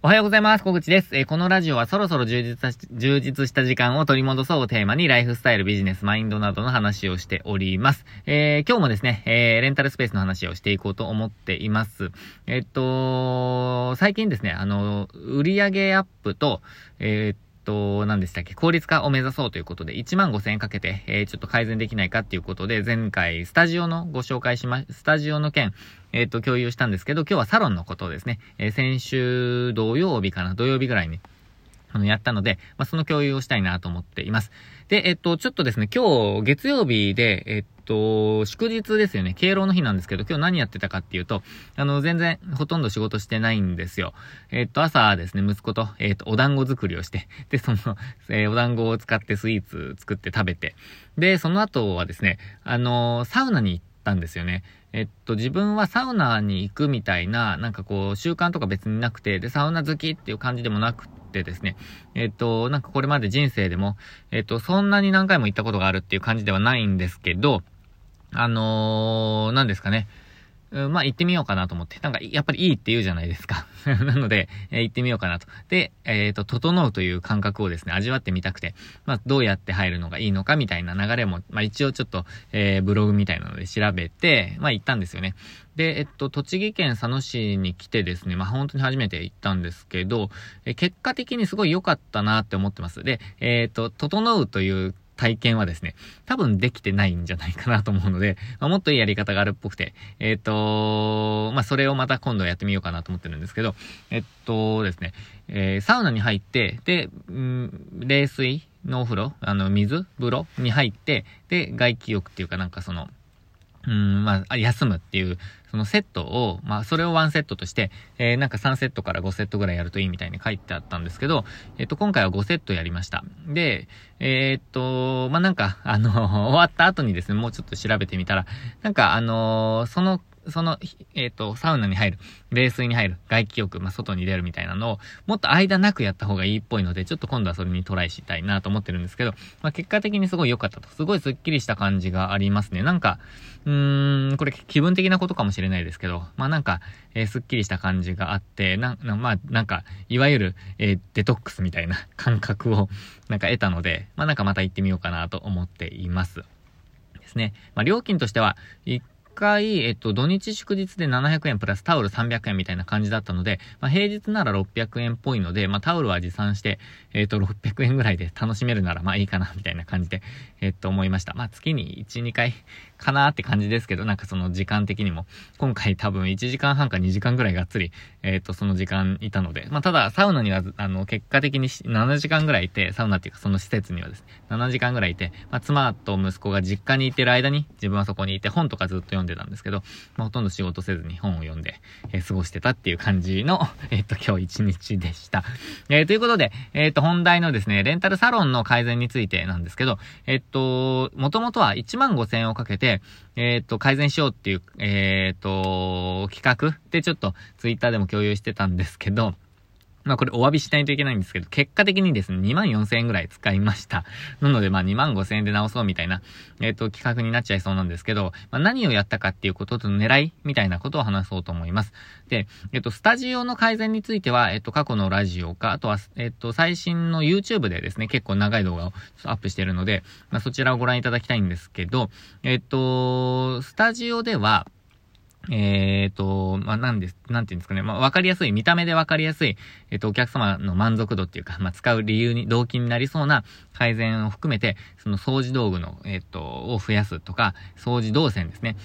おはようございます。小口です。えー、このラジオはそろそろ充実し充実した時間を取り戻そうをテーマにライフスタイル、ビジネス、マインドなどの話をしております。えー、今日もですね、えー、レンタルスペースの話をしていこうと思っています。えっと、最近ですね、あの、売上アップと、えーと、と何でしたっけ、効率化を目指そうということで、1万5000円かけて、えー、ちょっと改善できないかっていうことで、前回、スタジオのご紹介しま、スタジオの件、えっ、ー、と、共有したんですけど、今日はサロンのことをですね、えー、先週土曜日かな、土曜日ぐらいに、あの、やったので、まあ、その共有をしたいなと思っています。で、えっと、ちょっとですね、今日、月曜日で、えっと、祝日ですよね。敬老の日なんですけど、今日何やってたかっていうと、あの、全然、ほとんど仕事してないんですよ。えっと、朝ですね、息子と、えっと、お団子作りをして、で、その、えー、お団子を使ってスイーツ作って食べて、で、その後はですね、あの、サウナに行ってたんですよね。えっと、自分はサウナに行くみたいな、なんかこう、習慣とか別になくて、で、サウナ好きっていう感じでもなくてですね、えっと、なんかこれまで人生でも、えっと、そんなに何回も行ったことがあるっていう感じではないんですけど、あのー、何ですかね、うん、まあ行ってみようかなと思って。なんか、やっぱりいいって言うじゃないですか。なので、えー、行ってみようかなと。で、えっ、ー、と、整うという感覚をですね、味わってみたくて、まあ、どうやって入るのがいいのかみたいな流れも、まあ一応ちょっと、えー、ブログみたいなので調べて、まあ行ったんですよね。で、えっと、栃木県佐野市に来てですね、まあ本当に初めて行ったんですけど、え結果的にすごい良かったなって思ってます。で、えっと、整うという体験はですね、多分できてないんじゃないかなと思うので、まあ、もっといいやり方があるっぽくて、えっ、ー、とまあ、それをまた今度やってみようかなと思ってるんですけど、えっとですね、えー、サウナに入って、で、ん冷水のお風呂、あの、水風呂に入って、で、外気浴っていうかなんかその、うん、まあ、休むっていう、そのセットを、まあ、それをワンセットとして、えー、なんか3セットから5セットぐらいやるといいみたいに書いてあったんですけど、えっ、と、今回は5セットやりました。で、えー、っと、まあ、なんか、あの、終わった後にですね、もうちょっと調べてみたら、なんか、あのそのその、えっ、ー、と、サウナに入る、冷水に入る、外気浴、まあ、外に出るみたいなのを、もっと間なくやった方がいいっぽいので、ちょっと今度はそれにトライしたいなと思ってるんですけど、まあ、結果的にすごい良かったと。すごいスッキリした感じがありますね。なんか、うーん、これ気分的なことかもしれないですけど、まあ、なんか、えー、スッキリした感じがあって、な、なまあ、なんか、いわゆる、えー、デトックスみたいな感覚を、なんか得たので、まあ、なんかまた行ってみようかなと思っています。ですね。まあ、料金としては、回、えっと、土日祝日で700円プラスタオル300円みたいな感じだったので、まあ、平日なら600円っぽいので、まあ、タオルは持参して、えっと、600円ぐらいで楽しめるなら、まあいいかな、みたいな感じで、えっと、思いました。まあ、月に1、2回かなって感じですけど、なんかその時間的にも、今回多分1時間半か2時間ぐらいがっつり、えっと、その時間いたので、まあ、ただ、サウナには、あの、結果的に7時間ぐらいいて、サウナっていうかその施設にはですね、7時間ぐらいいて、まあ、妻と息子が実家にいてる間に、自分はそこにいて本とかずっと読んでたんですけど、まあ、ほとんど仕事せずに本を読んで、えー、過ごしてたっていう感じの、えっと、今日一日でした。えー、ということで、えっと、本題のですね、レンタルサロンの改善についてなんですけど、えっと、もともとは1万5千円をかけて、えっと、改善しようっていう、えっと、企画でちょっとツイッターでも共有してたんですけど、まあこれお詫びしないといけないんですけど、結果的にですね、2万4千円ぐらい使いました。なのでまあ2万5千円で直そうみたいな、えっ、ー、と、企画になっちゃいそうなんですけど、まあ何をやったかっていうことと狙いみたいなことを話そうと思います。で、えっ、ー、と、スタジオの改善については、えっ、ー、と、過去のラジオか、あとは、えっ、と、最新の YouTube でですね、結構長い動画をアップしてるので、まあそちらをご覧いただきたいんですけど、えっ、と、スタジオでは、えっ、ー、と、まあ、なんです、なんていうんですかね。まあ、わかりやすい、見た目でわかりやすい、えっ、ー、と、お客様の満足度っていうか、まあ、使う理由に、動機になりそうな改善を含めて、その掃除道具の、えっ、ー、と、を増やすとか、掃除動線ですね。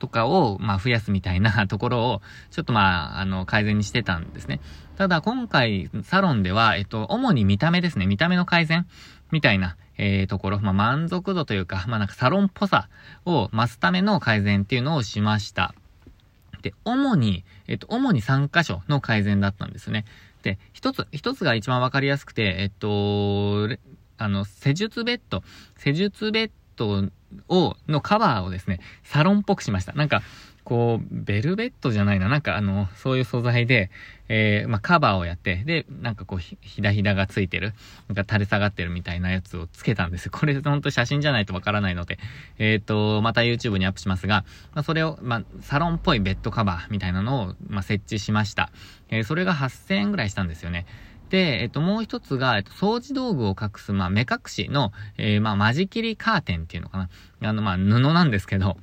とかを、まあ、増やすみたいな ところを、ちょっとまあ、あの、改善にしてたんですね。ただ、今回、サロンでは、えっと、主に見た目ですね。見た目の改善みたいな、えー、ところ、まあ、満足度というか、まあ、なんかサロンっぽさを増すための改善っていうのをしました。で、主に、えっと、主に3箇所の改善だったんですね。で、一つ、一つが一番わかりやすくて、えっと、あの、施術ベッド、施術ベッドを、のカバーをですね、サロンっぽくしました。なんか、こう、ベルベットじゃないな、なんかあの、そういう素材で、えー、まあ、カバーをやって、で、なんかこうひ、ひだひだがついてる、なんか垂れ下がってるみたいなやつをつけたんです。これほんと写真じゃないとわからないので、えっ、ー、と、また YouTube にアップしますが、まあ、それを、まあ、サロンっぽいベッドカバーみたいなのを、まあ、設置しました。えー、それが8000円ぐらいしたんですよね。で、えっと、もう一つが、えっと、掃除道具を隠す、まあ、目隠しの、えー、まあ、間仕切りカーテンっていうのかな。あの、まあ、布なんですけど、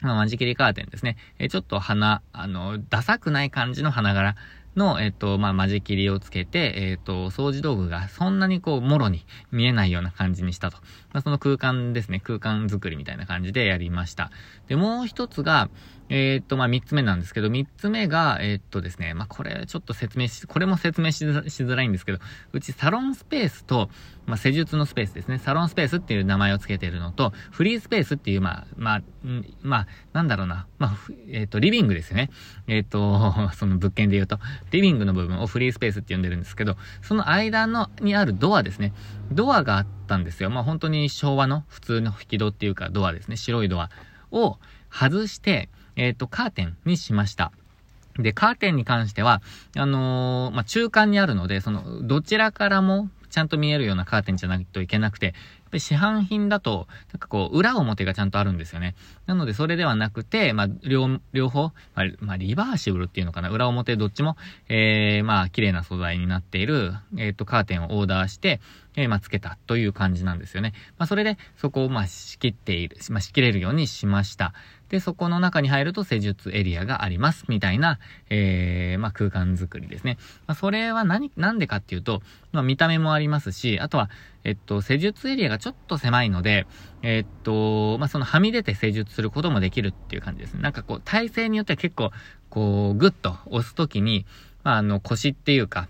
まあ、間仕切りカーテンですね。え、ちょっと花、あの、ダサくない感じの花柄の、えっと、まあ、間仕切りをつけて、えっと、掃除道具がそんなにこう、もろに見えないような感じにしたと。まあ、その空間ですね、空間作りみたいな感じでやりました。で、もう一つが、えー、っと、まあ、三つ目なんですけど、三つ目が、えー、っとですね、まあ、これちょっと説明し、これも説明しづらいんですけど、うちサロンスペースと、まあ、施術のスペースですね、サロンスペースっていう名前を付けてるのと、フリースペースっていう、まあ、まあ、まあ、なんだろうな、まあ、えー、っと、リビングですよね。えっと、その物件で言うと、リビングの部分をフリースペースって呼んでるんですけど、その間の、にあるドアですね。ドアがあったんですよ。まあ、本当に昭和の普通の引き戸っていうか、ドアですね。白いドアを外して、えっ、ー、と、カーテンにしました。で、カーテンに関しては、あのー、まあ、中間にあるので、その、どちらからもちゃんと見えるようなカーテンじゃないといけなくて、やっぱり市販品だと、なんかこう、裏表がちゃんとあるんですよね。なので、それではなくて、まあ、両、両方、まあ、まあ、リバーシブルっていうのかな、裏表どっちも、えー、まあ、綺麗な素材になっている、えっ、ー、と、カーテンをオーダーして、えー、まあ、つけたという感じなんですよね。まあ、それで、そこを、まあ、仕切っている、まあ、仕切れるようにしました。で、そこの中に入ると施術エリアがあります、みたいな、えー、まあ、空間づくりですね。まあ、それは何、なんでかっていうと、まあ、見た目もありますし、あとは、えっと、施術エリアがちょっと狭いので、えっと、まあ、そのはみ出て施術することもできるっていう感じですね。なんかこう、体勢によっては結構、こう、ぐっと押すときに、まあ、あの、腰っていうか、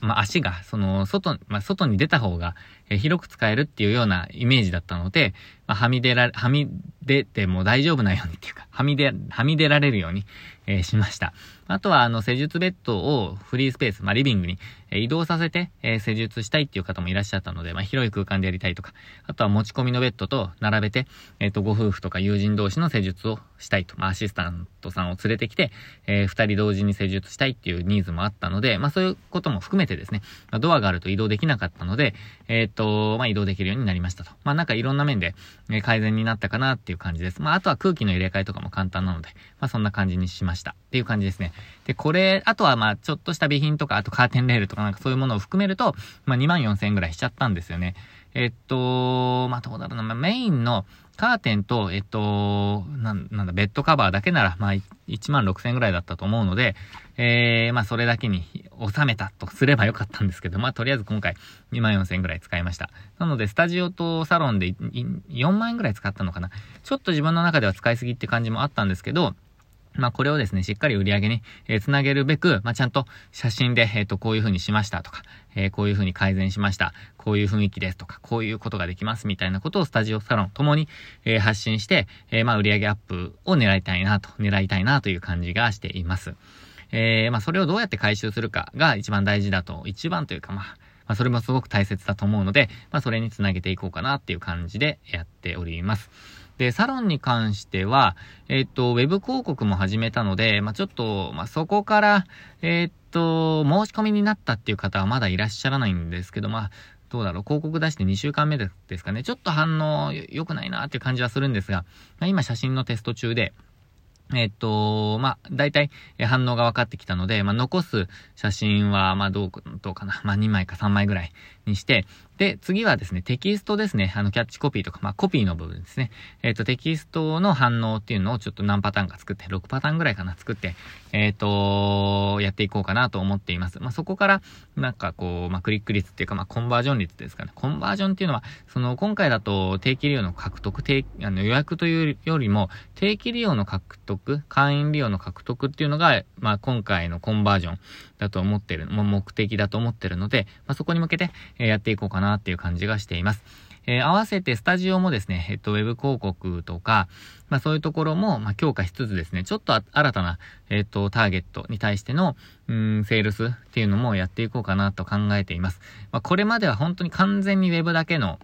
まあ、足が、その、外、まあ、外に出た方が、え広く使えるっていうようなイメージだったので、まあ、はみ出られ、はみ出ても大丈夫なようにっていうか、はみ出、はみ出られるように、えー、しました。あとは、あの、施術ベッドをフリースペース、まあ、リビングに、え、移動させて、えー、施術したいっていう方もいらっしゃったので、まあ、広い空間でやりたいとか、あとは持ち込みのベッドと並べて、えっ、と、ご夫婦とか友人同士の施術をしたいと、まあ、アシスタントさんを連れてきて、え二人同時に施術したいっていうニーズもあったので、まあ、そういうことも含めてですね、まあ、ドアがあると移動できなかったので、えっ、と、まあ、移動できるようになりましたと。まあ、なんかいろんな面で、え改善になったかなっていう感じです。まあ、あとは空気の入れ替えとかも簡単なので、まあ、そんな感じにしました。っていう感じですね。で、これ、あとはま、ちょっとした備品とか、あとカーテンレールとかなんかそういうものを含めると、まあ、2万4千円ぐらいしちゃったんですよね。えっと、まあ、どうだろうな、まあ、メインのカーテンと、えっと、なん、なんだ、ベッドカバーだけなら、まあ、1万6千円ぐらいだったと思うので、えー、まあ、それだけに収めたとすればよかったんですけど、まあ、とりあえず今回2万4千円ぐらい使いました。なので、スタジオとサロンで4万円ぐらい使ったのかな。ちょっと自分の中では使いすぎって感じもあったんですけど、まあ、これをですね、しっかり売り上げに、えー、つなげるべく、まあ、ちゃんと写真で、えっ、ー、と、こういう風にしましたとか、えー、こういう風に改善しました。こういう雰囲気ですとか、こういうことができますみたいなことをスタジオサロンともに、えー、発信して、えー、まあ、売り上げアップを狙いたいなと、狙いたいなという感じがしています。えー、まあ、それをどうやって回収するかが一番大事だと、一番というか、まあ、まあ、それもすごく大切だと思うので、まあ、それにつなげていこうかなっていう感じでやっております。で、サロンに関しては、えっ、と、ウェブ広告も始めたので、まあ、ちょっと、まあ、そこから、えっ、と、申し込みになったっていう方はまだいらっしゃらないんですけど、まあ、どうだろう、広告出して2週間目ですかね。ちょっと反応良くないなっていう感じはするんですが、まあ、今写真のテスト中で、えっと、まあ、大体、反応が分かってきたので、まあ、残す写真は、まあ、どう、どうかな。まあ、2枚か3枚ぐらいにして、で、次はですね、テキストですね。あの、キャッチコピーとか、まあ、コピーの部分ですね。えっ、ー、と、テキストの反応っていうのをちょっと何パターンか作って、6パターンぐらいかな、作って、えっ、ー、と、やっていこうかなと思っています。まあ、そこから、なんかこう、まあ、クリック率っていうか、まあ、コンバージョン率ですかね。コンバージョンっていうのは、その、今回だと、定期利用の獲得、定、あの、予約というよりも、定期利用の獲得、会員利用の獲得っていうのが、まあ、今回のコンバージョンだと思ってる、目的だと思ってるので、まあ、そこに向けて、え、やっていこうかなっていう感じがしています。えー、合わせてスタジオもですね、えっと、ウェブ広告とか、まあそういうところも、まあ強化しつつですね、ちょっと新たな、えっと、ターゲットに対しての、うん、セールスっていうのもやっていこうかなと考えています。まあこれまでは本当に完全にウェブだけの、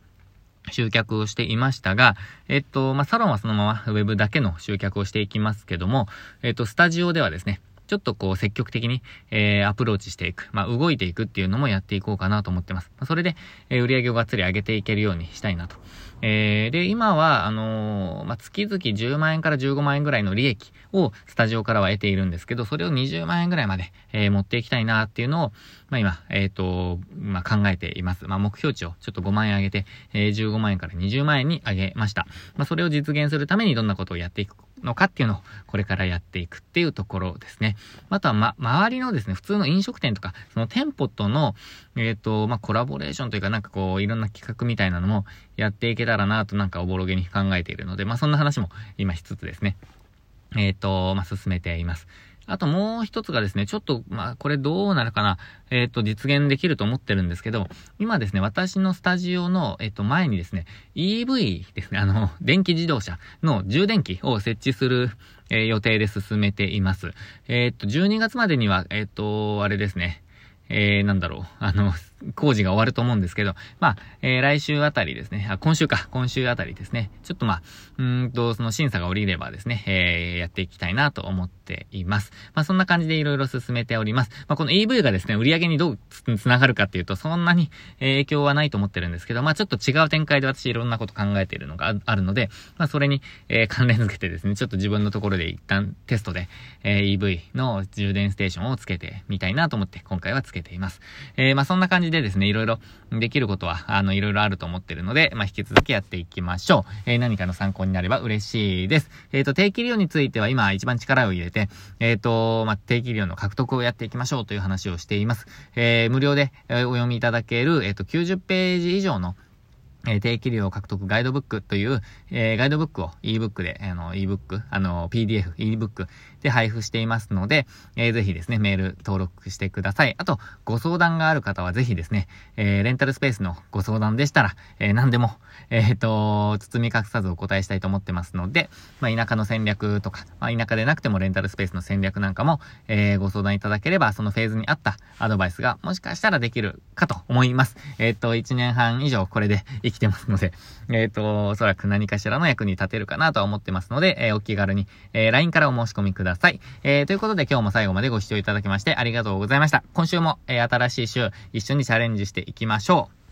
集客をしていましたが、えっと、まあ、サロンはそのままウェブだけの集客をしていきますけども、えっと、スタジオではですね、ちょっとこう積極的に、えー、アプローチしていく、まあ、動いていくっていうのもやっていこうかなと思ってます。まあ、それで、えー、売り上げをがっつり上げていけるようにしたいなとえー、で、今は、あのー、まあ、月々10万円から15万円ぐらいの利益をスタジオからは得ているんですけど、それを20万円ぐらいまで、えー、持っていきたいなっていうのを、まあ、今、えっ、と、まあ、考えています。まあ、目標値をちょっと5万円上げて、えー、15万円から20万円に上げました。まあ、それを実現するためにどんなことをやっていくのかっていうのを、これからやっていくっていうところですね。あとは、ま、周りのですね、普通の飲食店とか、その店舗との、えっ、ー、と、まあ、コラボレーションというか、なんかこう、いろんな企画みたいなのもやっていけたらなと、なんかおぼろげに考えているので、まあ、そんな話も今しつつですね、えっ、ー、と、まあ、進めています。あともう一つがですね、ちょっと、まあ、これどうなるかな、えっ、ー、と、実現できると思ってるんですけど、今ですね、私のスタジオの、えっ、ー、と、前にですね、EV ですね、あの、電気自動車の充電器を設置する、えー、予定で進めています。えっ、と、12月までには、えっ、と、あれですね、えー、なんだろう、あの、工事が終わると思うんですけど、まあ、えー、来週あたりですね、あ、今週か、今週あたりですね、ちょっとまあ、うんと、その審査が降りればですね、えー、やっていきたいなと思っています。まあ、そんな感じでいろいろ進めております。まあ、この EV がですね、売り上げにどうつながるかっていうと、そんなに影響はないと思ってるんですけど、まあ、ちょっと違う展開で私いろんなこと考えているのがあるので、まあ、それに、えー、関連づけてですね、ちょっと自分のところで一旦テストで、えー、EV の充電ステーションをつけてみたいなと思って、今回はつけています。えー、まあ、そんな感じでですね、いろいろできることは、あの、いろいろあると思ってるので、まあ、引き続きやっていきましょう。えー、何かの参考になれば嬉しいです。えっ、ー、と、定期利用については今一番力を入れて、えっ、ー、と、まあ、定期利用の獲得をやっていきましょうという話をしています。え無料で、えお読みいただける、えっ、と、90ページ以上のえー、定期利用獲得ガイドブックという、えー、ガイドブックを ebook で、あの、ebook、あの、PDF、ebook で配布していますので、えー、ぜひですね、メール登録してください。あと、ご相談がある方はぜひですね、えー、レンタルスペースのご相談でしたら、えー、何でも、えっ、ー、と、包み隠さずお答えしたいと思ってますので、まあ、田舎の戦略とか、まあ、田舎でなくてもレンタルスペースの戦略なんかも、えー、ご相談いただければ、そのフェーズに合ったアドバイスがもしかしたらできるかと思います。えっ、ー、と、1年半以上これで生きてますので、えっ、ー、と、おそらく何かしらの役に立てるかなとは思ってますので、えー、お気軽に、えー、LINE からお申し込みくださいださい。えー、ということで今日も最後までご視聴いただきましてありがとうございました。今週も、えー、新しい週、一緒にチャレンジしていきましょう。